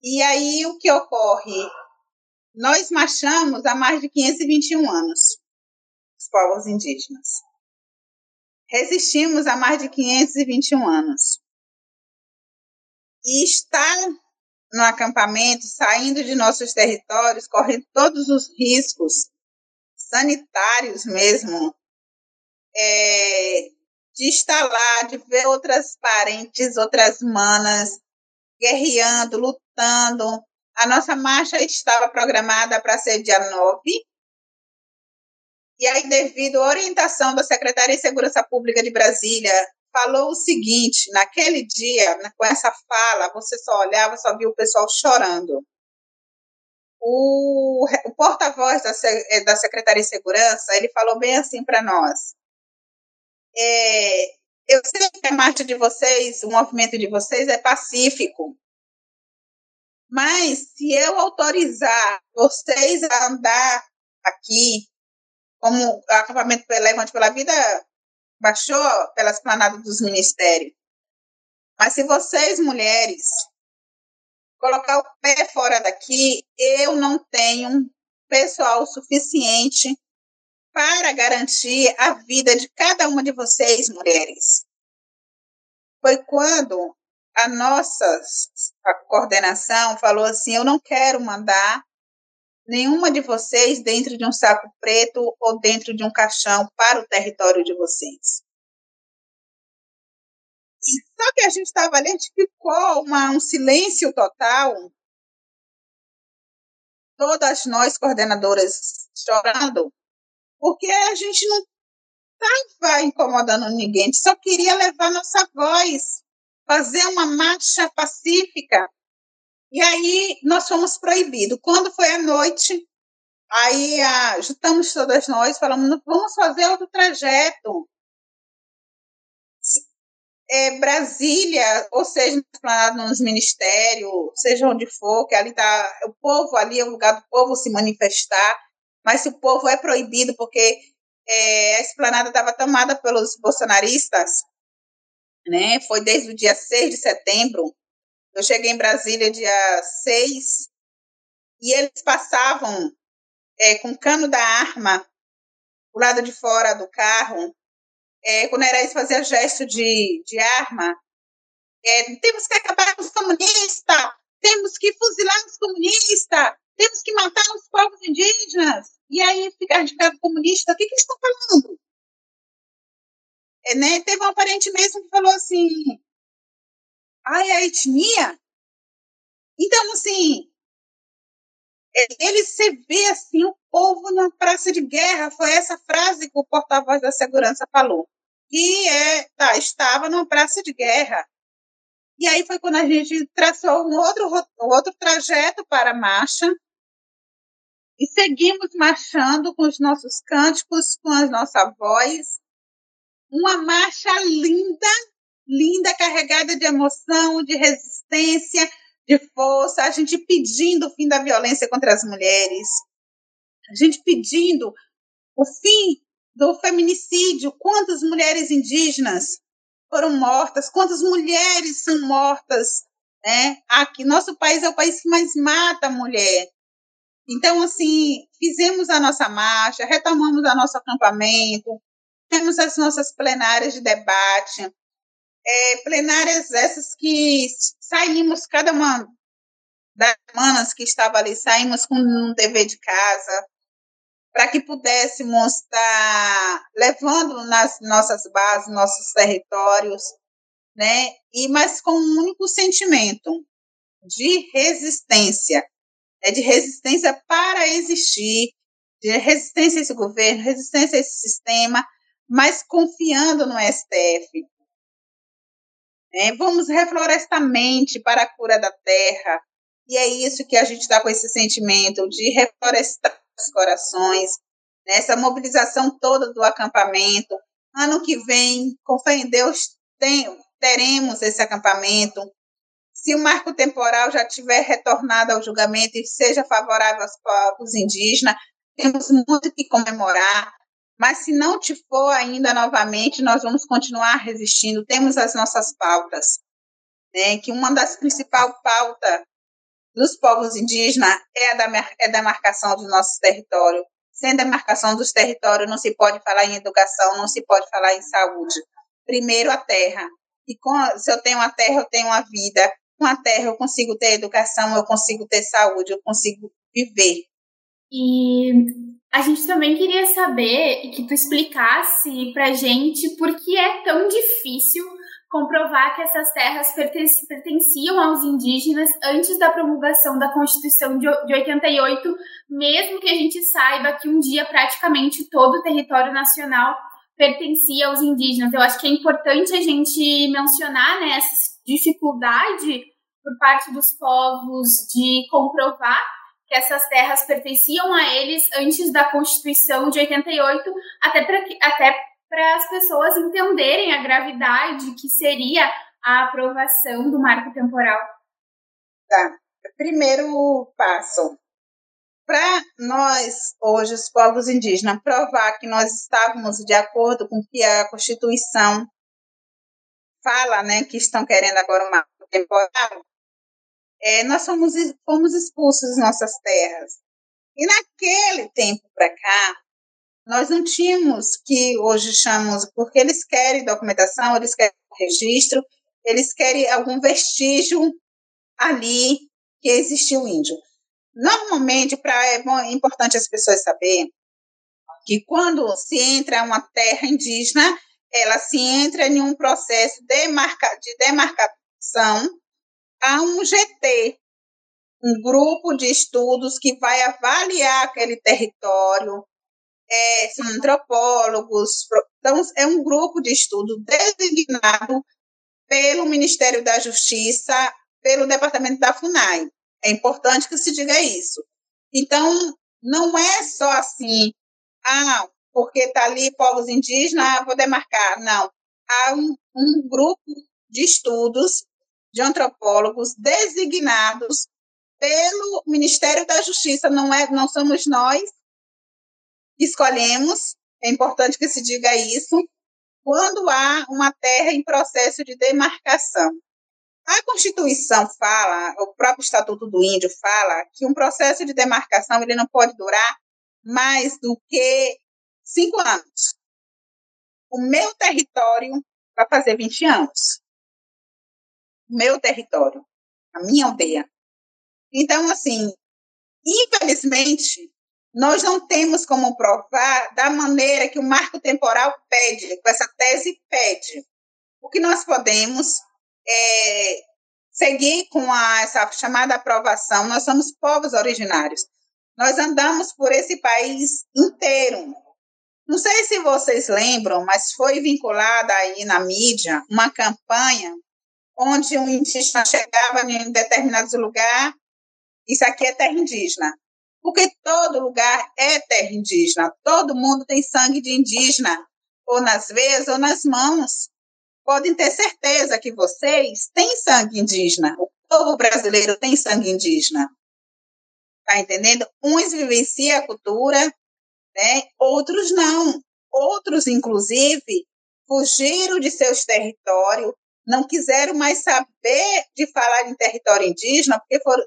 Speaker 4: E aí o que ocorre? Nós marchamos há mais de 521 anos, os povos indígenas. Resistimos há mais de 521 anos. E estar no acampamento, saindo de nossos territórios, correndo todos os riscos sanitários mesmo, é, de estar lá, de ver outras parentes, outras manas guerreando, lutando. A nossa marcha estava programada para ser dia 9. E aí, devido à orientação da Secretaria de Segurança Pública de Brasília, falou o seguinte: naquele dia, né, com essa fala, você só olhava, só via o pessoal chorando. O, o porta-voz da, eh, da Secretaria de Segurança, ele falou bem assim para nós. É, eu sei que a marcha de vocês, o movimento de vocês é pacífico, mas se eu autorizar vocês a andar aqui, como acampamento Levante pela Vida baixou pela esplanada dos ministérios. Mas se vocês, mulheres, colocar o pé fora daqui, eu não tenho pessoal suficiente para garantir a vida de cada uma de vocês, mulheres. Foi quando a nossa a coordenação falou assim: eu não quero mandar nenhuma de vocês dentro de um saco preto ou dentro de um caixão para o território de vocês. Só que a gente estava ali, a gente ficou uma, um silêncio total. Todas nós, coordenadoras, chorando, porque a gente não estava incomodando ninguém, a gente só queria levar nossa voz, fazer uma marcha pacífica e aí nós fomos proibidos. Quando foi à noite, aí ah, juntamos todas nós, falamos, vamos fazer outro trajeto. É, Brasília, ou seja, nos ministérios, seja onde for, que ali está o povo ali é o lugar do povo se manifestar, mas se o povo é proibido porque é, a esplanada estava tomada pelos bolsonaristas, né? Foi desde o dia 6 de setembro, eu cheguei em Brasília dia 6 e eles passavam é, com cano da arma do lado de fora do carro. É, quando era isso, fazia gesto de, de arma. É, temos que acabar com os comunistas, temos que fuzilar os comunistas, temos que matar os povos indígenas. E aí fica, a gente ficava comunista, o que, que eles estão falando? É, né? Teve um parente mesmo que falou assim, ai, a etnia. Então, assim, ele se vê assim, o povo na praça de guerra, foi essa frase que o porta-voz da segurança falou, que é, tá, estava numa praça de guerra. E aí foi quando a gente traçou um outro, um outro trajeto para a marcha, e seguimos marchando com os nossos cânticos, com a nossa voz. Uma marcha linda, linda, carregada de emoção, de resistência, de força, a gente pedindo o fim da violência contra as mulheres, a gente pedindo o fim do feminicídio, quantas mulheres indígenas foram mortas, quantas mulheres são mortas, né? Aqui, nosso país é o país que mais mata a mulher. Então, assim, fizemos a nossa marcha, retomamos o nosso acampamento, temos as nossas plenárias de debate, é, plenárias essas que saímos, cada uma das semanas que estava ali, saímos com um dever de casa, para que pudéssemos estar levando nas nossas bases, nossos territórios, né? E mas com um único sentimento de resistência, é de resistência para existir, de resistência a esse governo, resistência a esse sistema, mas confiando no STF. É, vamos reflorestamento para a cura da terra. E é isso que a gente está com esse sentimento de reflorestar os corações, né? essa mobilização toda do acampamento. Ano que vem, com fé em Deus, tem, teremos esse acampamento. Se o marco temporal já tiver retornado ao julgamento e seja favorável aos povos indígenas, temos muito que comemorar. Mas se não te for ainda novamente, nós vamos continuar resistindo. Temos as nossas pautas, né? Que uma das principais pautas dos povos indígenas é a da, é da marcação do nosso território. Sem demarcação dos territórios, não se pode falar em educação, não se pode falar em saúde. Primeiro, a terra. E com, se eu tenho uma terra, eu tenho uma vida. Com a terra, eu consigo ter educação, eu consigo ter saúde, eu consigo viver.
Speaker 3: E a gente também queria saber que tu explicasse pra gente por que é tão difícil comprovar que essas terras pertenciam aos indígenas antes da promulgação da Constituição de 88, mesmo que a gente saiba que um dia praticamente todo o território nacional pertencia aos indígenas. Eu acho que é importante a gente mencionar né, essa dificuldade por parte dos povos de comprovar que essas terras pertenciam a eles antes da Constituição de 88, até para até para as pessoas entenderem a gravidade que seria a aprovação do marco temporal.
Speaker 4: Tá. Primeiro passo. Para nós, hoje, os povos indígenas, provar que nós estávamos de acordo com o que a Constituição fala, né, que estão querendo agora um marco temporal, é, nós fomos, fomos expulsos das nossas terras. E naquele tempo para cá, nós não tínhamos que hoje chamamos, porque eles querem documentação, eles querem registro, eles querem algum vestígio ali que existiu índio. Normalmente, para é, bom, é importante as pessoas saberem que quando se entra uma terra indígena, ela se entra em um processo de, marca, de demarcação a um GT, um grupo de estudos que vai avaliar aquele território, é, são antropólogos, então é um grupo de estudo designado pelo Ministério da Justiça, pelo Departamento da FUNAI. É importante que se diga isso. Então, não é só assim, ah, porque está ali povos indígenas, ah, vou demarcar. Não. Há um, um grupo de estudos de antropólogos designados pelo Ministério da Justiça, não é, não somos nós escolhemos, é importante que se diga isso, quando há uma terra em processo de demarcação. A Constituição fala, o próprio Estatuto do Índio fala, que um processo de demarcação ele não pode durar mais do que cinco anos. O meu território vai fazer 20 anos. Meu território, a minha aldeia. Então, assim, infelizmente, nós não temos como provar da maneira que o marco temporal pede, que essa tese pede. O que nós podemos é seguir com a, essa chamada aprovação. Nós somos povos originários. Nós andamos por esse país inteiro. Não sei se vocês lembram, mas foi vinculada aí na mídia uma campanha onde um indígena chegava em determinados lugar, isso aqui é terra indígena. Porque todo lugar é terra indígena, todo mundo tem sangue de indígena, ou nas veias ou nas mãos. Podem ter certeza que vocês têm sangue indígena. O povo brasileiro tem sangue indígena. Tá entendendo? Uns vivenciam a cultura, né? Outros não. outros, inclusive, fugiram de seus territórios, não quiseram mais saber de falar em território indígena porque foram,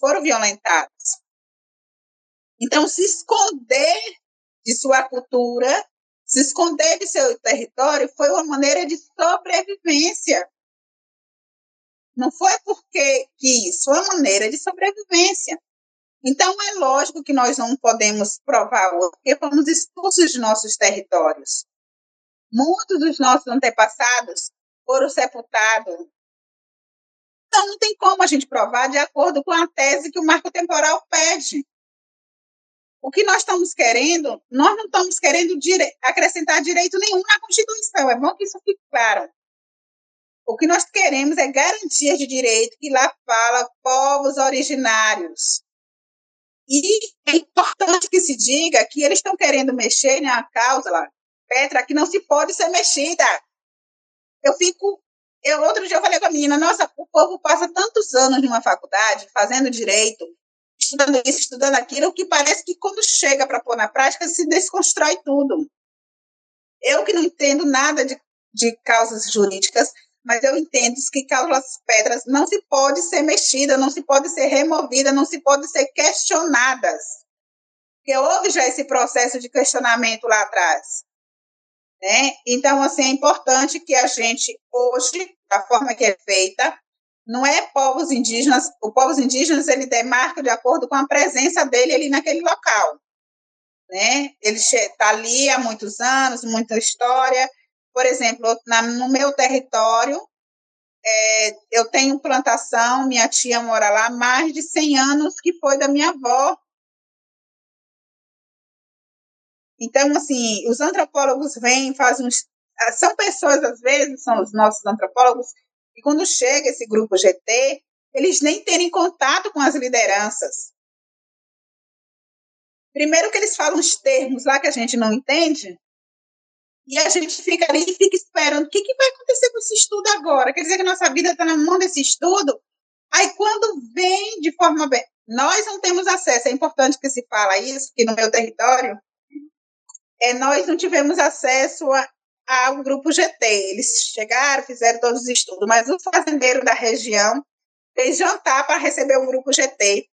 Speaker 4: foram violentados. Então, se esconder de sua cultura, se esconder de seu território foi uma maneira de sobrevivência. Não foi porque quis, foi uma maneira de sobrevivência. Então, é lógico que nós não podemos provar porque fomos expulsos de nossos territórios. Muitos dos nossos antepassados foram sepultados. Então, não tem como a gente provar de acordo com a tese que o marco temporal pede. O que nós estamos querendo, nós não estamos querendo dire acrescentar direito nenhum na Constituição. É bom que isso fique claro. O que nós queremos é garantia de direito, que lá fala povos originários. E é importante que se diga que eles estão querendo mexer na cláusula, Petra, que não se pode ser mexida. Eu fico. Eu, outro dia eu falei com a menina: nossa, o povo passa tantos anos numa faculdade fazendo direito, estudando isso, estudando aquilo, que parece que quando chega para pôr na prática se desconstrói tudo. Eu que não entendo nada de, de causas jurídicas, mas eu entendo que cláusulas pedras não se pode ser mexida, não se pode ser removida, não se pode ser questionadas. Porque houve já esse processo de questionamento lá atrás. Né? Então, assim, é importante que a gente, hoje, da forma que é feita, não é povos indígenas, o povos indígenas ele demarca de acordo com a presença dele ali naquele local, né? Ele está ali há muitos anos, muita história. Por exemplo, na, no meu território, é, eu tenho plantação, minha tia mora lá mais de 100 anos, que foi da minha avó. Então, assim, os antropólogos vêm, fazem uns, são pessoas, às vezes, são os nossos antropólogos, e quando chega esse grupo GT, eles nem terem contato com as lideranças. Primeiro que eles falam os termos lá que a gente não entende, e a gente fica ali e fica esperando o que, que vai acontecer com esse estudo agora. Quer dizer que nossa vida está na mão desse estudo? Aí quando vem de forma bem, nós não temos acesso. É importante que se fala isso, que no meu território é, nós não tivemos acesso a, ao grupo GT. Eles chegaram, fizeram todos os estudos, mas o fazendeiro da região fez jantar para receber o grupo GT.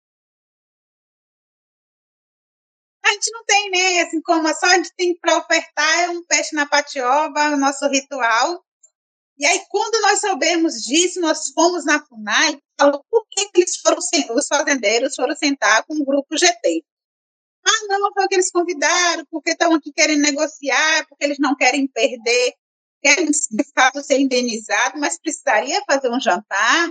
Speaker 4: A gente não tem, né? Assim como só a gente tem para ofertar é um peixe na patioba, o nosso ritual. E aí, quando nós soubemos disso, nós fomos na FUNAI e falou por que, que eles foram, os fazendeiros foram sentar com o grupo GT. Ah, não, foi que eles convidaram, porque estão aqui querendo negociar, porque eles não querem perder, querem de fato ser indenizados, mas precisaria fazer um jantar.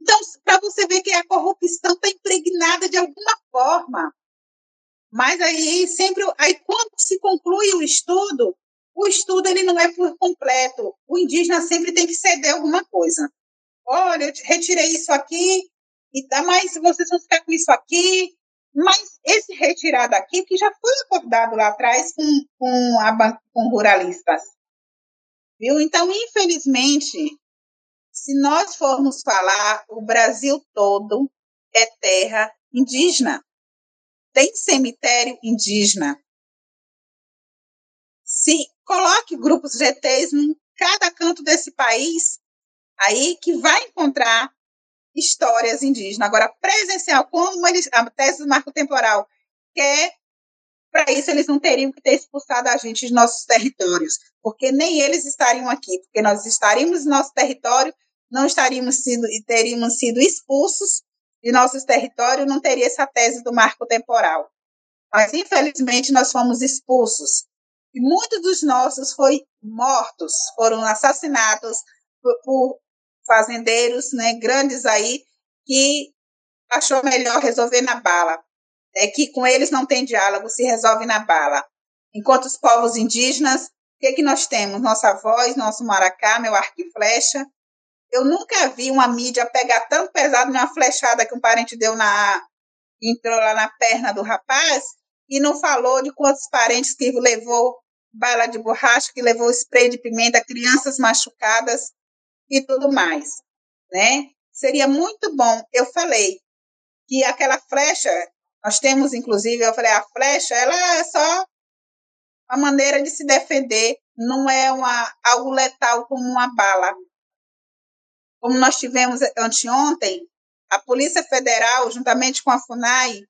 Speaker 4: Então, para você ver que a corrupção está impregnada de alguma forma. Mas aí sempre, aí quando se conclui o estudo, o estudo ele não é por completo. O indígena sempre tem que ceder alguma coisa. Olha, eu retirei isso aqui, e tá, mas vocês vão ficar com isso aqui, mas esse retirado aqui, que já foi acordado lá atrás com, com, a, com ruralistas. Viu? Então, infelizmente, se nós formos falar, o Brasil todo é terra indígena. Tem cemitério indígena. Se coloque grupos GTs em cada canto desse país, aí que vai encontrar histórias indígenas. Agora, presencial, como eles, a tese do marco temporal quer, para isso eles não teriam que ter expulsado a gente de nossos territórios, porque nem eles estariam aqui, porque nós estaríamos no nosso território, não estaríamos sido, teríamos sido expulsos de nossos territórios, não teria essa tese do marco temporal. Mas, infelizmente, nós fomos expulsos. E muitos dos nossos foram mortos, foram assassinados por, por fazendeiros né, grandes aí que achou melhor resolver na bala. É que com eles não tem diálogo, se resolve na bala. Enquanto os povos indígenas, o que, que nós temos? Nossa voz, nosso maracá, meu arco e flecha. Eu nunca vi uma mídia pegar tão pesado numa flechada que um parente deu na. entrou lá na perna do rapaz e não falou de quantos parentes que levou bala de borracha, que levou spray de pimenta, crianças machucadas e tudo mais, né? Seria muito bom. Eu falei que aquela flecha, nós temos inclusive, eu falei, a flecha, ela é só a maneira de se defender não é uma, algo letal como uma bala. Como nós tivemos anteontem, a Polícia Federal, juntamente com a FUNAI,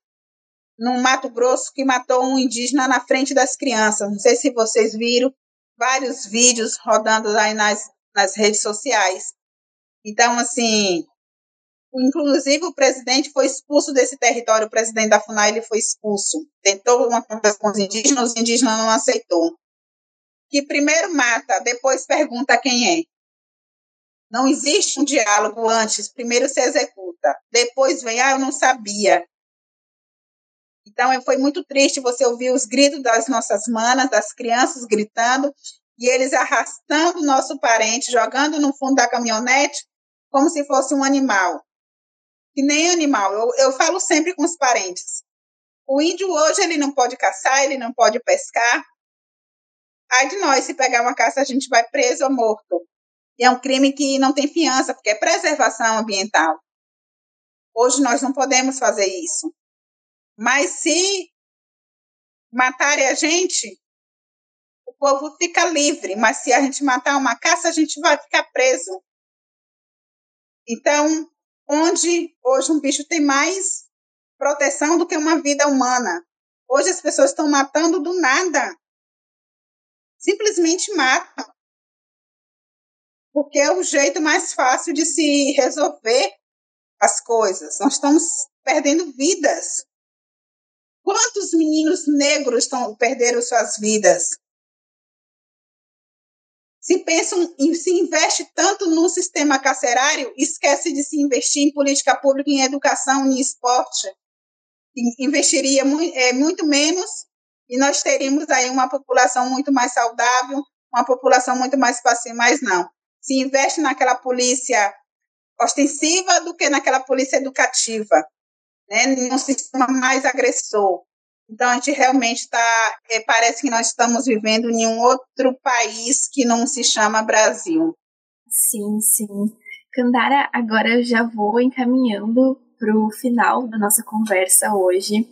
Speaker 4: no Mato Grosso, que matou um indígena na frente das crianças. Não sei se vocês viram vários vídeos rodando aí nas, nas redes sociais. Então, assim, inclusive o presidente foi expulso desse território, o presidente da FUNAI ele foi expulso. Tentou uma conversa com os indígenas, os indígenas não aceitou. Que primeiro mata, depois pergunta quem é. Não existe um diálogo antes, primeiro se executa, depois vem, ah, eu não sabia. Então, foi muito triste você ouvir os gritos das nossas manas, das crianças gritando, e eles arrastando nosso parente, jogando no fundo da caminhonete, como se fosse um animal. E nem animal. Eu, eu falo sempre com os parentes. O índio hoje ele não pode caçar, ele não pode pescar. Ai de nós, se pegar uma caça, a gente vai preso ou morto. E é um crime que não tem fiança, porque é preservação ambiental. Hoje nós não podemos fazer isso. Mas se matarem a gente, povo fica livre. Mas se a gente matar uma caça, a gente vai ficar preso. Então, onde hoje um bicho tem mais proteção do que uma vida humana? Hoje as pessoas estão matando do nada. Simplesmente matam. Porque é o jeito mais fácil de se resolver as coisas. Nós estamos perdendo vidas. Quantos meninos negros estão, perderam suas vidas? Se pensam em se investe tanto no sistema carcerário, esquece de se investir em política pública, em educação, em esporte. Investiria muito, é, muito menos e nós teríamos aí uma população muito mais saudável, uma população muito mais fácil, mas não. Se investe naquela polícia ostensiva do que naquela polícia educativa né, num sistema mais agressor. Então, a gente realmente está, é, parece que nós estamos vivendo em um outro país que não se chama Brasil.
Speaker 5: Sim, sim. Candara, agora eu já vou encaminhando para o final da nossa conversa hoje.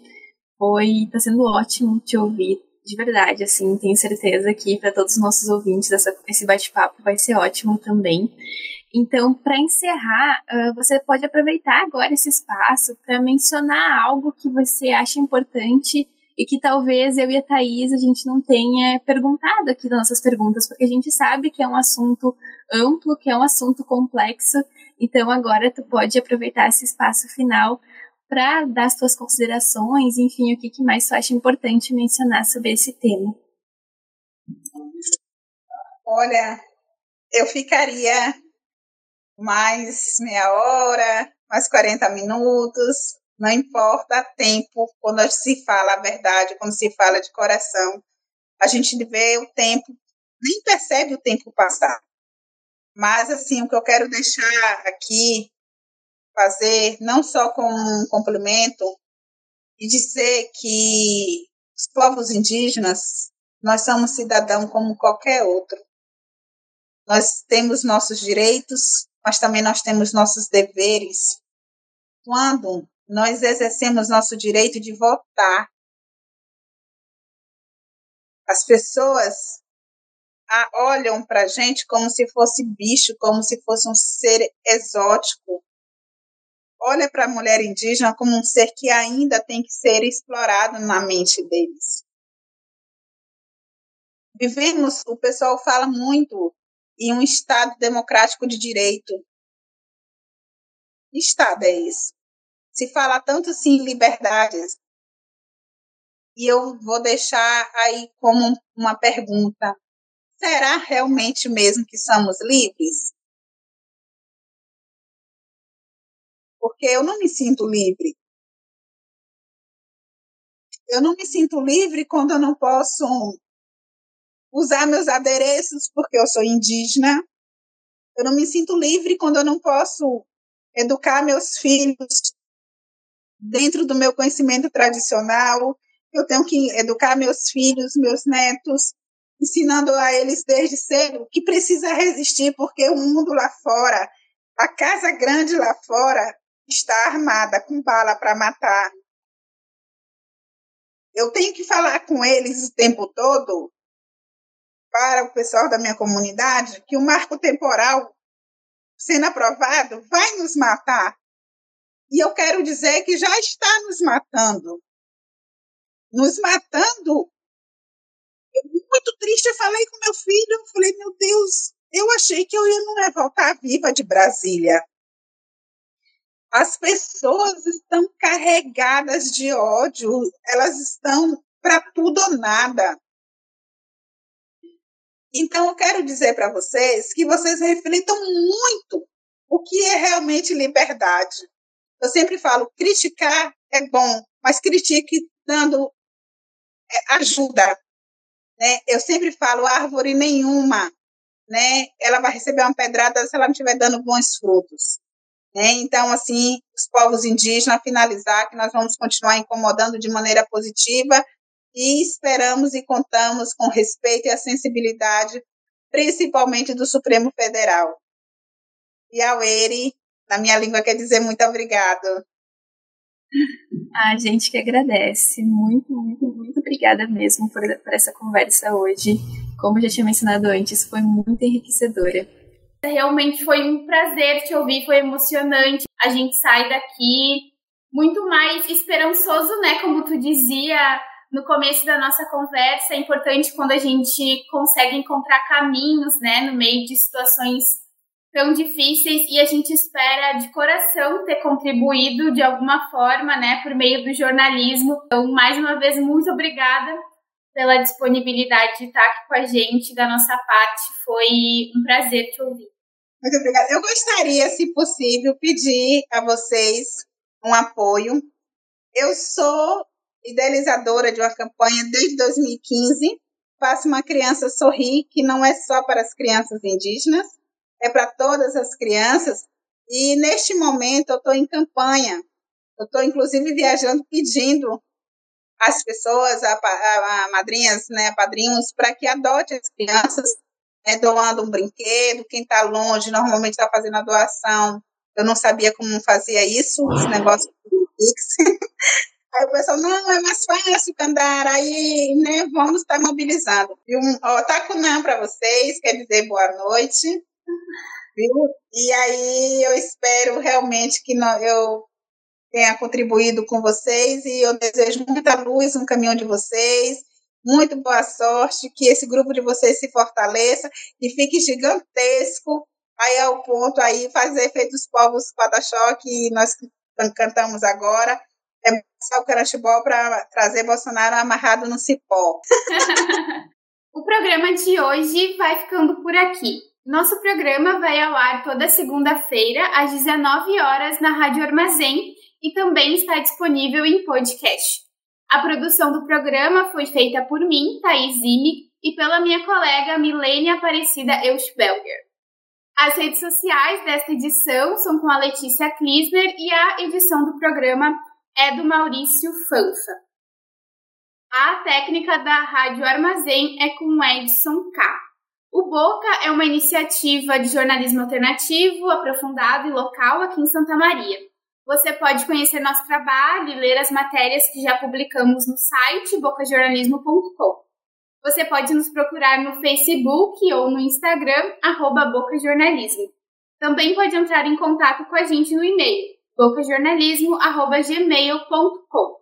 Speaker 5: Foi, está sendo ótimo te ouvir, de verdade, assim, tenho certeza que para todos os nossos ouvintes essa, esse bate-papo vai ser ótimo também. Então, para encerrar, uh, você pode aproveitar agora esse espaço para mencionar algo que você acha importante e que talvez eu e a Thaís a gente não tenha perguntado aqui das nossas perguntas, porque a gente sabe que é um assunto amplo, que é um assunto complexo. Então, agora tu pode aproveitar esse espaço final para dar as suas considerações, enfim, o que, que mais tu acha importante mencionar sobre esse tema.
Speaker 4: Olha, eu ficaria mais meia hora, mais 40 minutos, não importa tempo, quando se fala a verdade, quando se fala de coração, a gente vê o tempo, nem percebe o tempo passar. Mas, assim, o que eu quero deixar aqui, fazer, não só como um complemento, e dizer que os povos indígenas, nós somos cidadãos como qualquer outro. Nós temos nossos direitos, mas também nós temos nossos deveres. Quando nós exercemos nosso direito de votar, as pessoas olham para a gente como se fosse bicho, como se fosse um ser exótico. Olha para a mulher indígena como um ser que ainda tem que ser explorado na mente deles. Vivemos, o pessoal fala muito e um Estado democrático de direito. Que Estado é esse? Se fala tanto assim em liberdades. E eu vou deixar aí como uma pergunta: será realmente mesmo que somos livres? Porque eu não me sinto livre. Eu não me sinto livre quando eu não posso usar meus adereços porque eu sou indígena. Eu não me sinto livre quando eu não posso educar meus filhos dentro do meu conhecimento tradicional. Eu tenho que educar meus filhos, meus netos, ensinando a eles desde cedo que precisa resistir porque o mundo lá fora, a casa grande lá fora está armada com bala para matar. Eu tenho que falar com eles o tempo todo para o pessoal da minha comunidade que o marco temporal sendo aprovado vai nos matar. E eu quero dizer que já está nos matando. Nos matando. Eu, muito triste, eu falei com meu filho, eu falei, meu Deus, eu achei que eu ia não ia voltar viva de Brasília. As pessoas estão carregadas de ódio, elas estão para tudo ou nada. Então, eu quero dizer para vocês que vocês reflitam muito o que é realmente liberdade. Eu sempre falo, criticar é bom, mas critique dando é, ajuda. Né? Eu sempre falo, árvore nenhuma, né? ela vai receber uma pedrada se ela não estiver dando bons frutos. Né? Então, assim, os povos indígenas, finalizar, que nós vamos continuar incomodando de maneira positiva e esperamos e contamos com respeito e a sensibilidade, principalmente do Supremo Federal. E ao Eri, na minha língua, quer dizer muito obrigado.
Speaker 5: A gente que agradece. Muito, muito, muito obrigada mesmo por, por essa conversa hoje. Como eu já tinha mencionado antes, foi muito enriquecedora.
Speaker 3: Realmente foi um prazer te ouvir, foi emocionante. A gente sai daqui muito mais esperançoso, né? Como tu dizia, no começo da nossa conversa, é importante quando a gente consegue encontrar caminhos, né, no meio de situações tão difíceis e a gente espera de coração ter contribuído de alguma forma, né, por meio do jornalismo. Então, mais uma vez, muito obrigada pela disponibilidade de estar aqui com a gente da nossa parte. Foi um prazer te ouvir.
Speaker 4: Muito obrigada. Eu gostaria, se possível, pedir a vocês um apoio. Eu sou idealizadora de uma campanha desde 2015. Faço uma criança sorrir, que não é só para as crianças indígenas, é para todas as crianças. E neste momento eu estou em campanha. Eu estou, inclusive, viajando pedindo às pessoas, a, a, a madrinhas, né, padrinhos, para que adote as crianças, né, doando um brinquedo. Quem está longe normalmente está fazendo a doação. Eu não sabia como fazia isso, esse negócio do Pix. Aí o pessoal, não, é mais fácil andar, aí, né, vamos estar mobilizando. E um, ó, para vocês, quer dizer boa noite, viu? E aí eu espero realmente que não, eu tenha contribuído com vocês e eu desejo muita luz no caminho de vocês, muito boa sorte, que esse grupo de vocês se fortaleça e fique gigantesco, aí ao ponto aí fazer feito os povos Pataxó que nós cantamos agora, é só o Carachibó para trazer Bolsonaro amarrado no cipó.
Speaker 3: o programa de hoje vai ficando por aqui. Nosso programa vai ao ar toda segunda-feira, às 19 horas, na Rádio Armazém e também está disponível em podcast. A produção do programa foi feita por mim, Thaís Zimi, e pela minha colega Milene Aparecida Euschbelger. As redes sociais desta edição são com a Letícia Klisner e a edição do programa é do Maurício Fanfa. A técnica da Rádio Armazém é com Edson K. O Boca é uma iniciativa de jornalismo alternativo, aprofundado e local aqui em Santa Maria. Você pode conhecer nosso trabalho e ler as matérias que já publicamos no site bocajornalismo.com. Você pode nos procurar no Facebook ou no Instagram, arroba bocajornalismo. Também pode entrar em contato com a gente no e-mail bocajornalismo.gmail.com.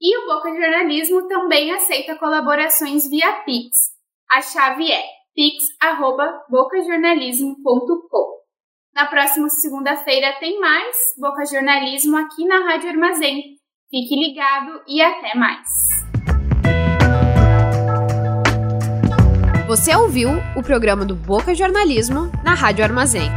Speaker 3: E o Boca Jornalismo também aceita colaborações via Pix. A chave é pix@bocajornalismo.com. Na próxima segunda-feira tem mais Boca Jornalismo aqui na Rádio Armazém. Fique ligado e até mais.
Speaker 2: Você ouviu o programa do Boca Jornalismo na Rádio Armazém.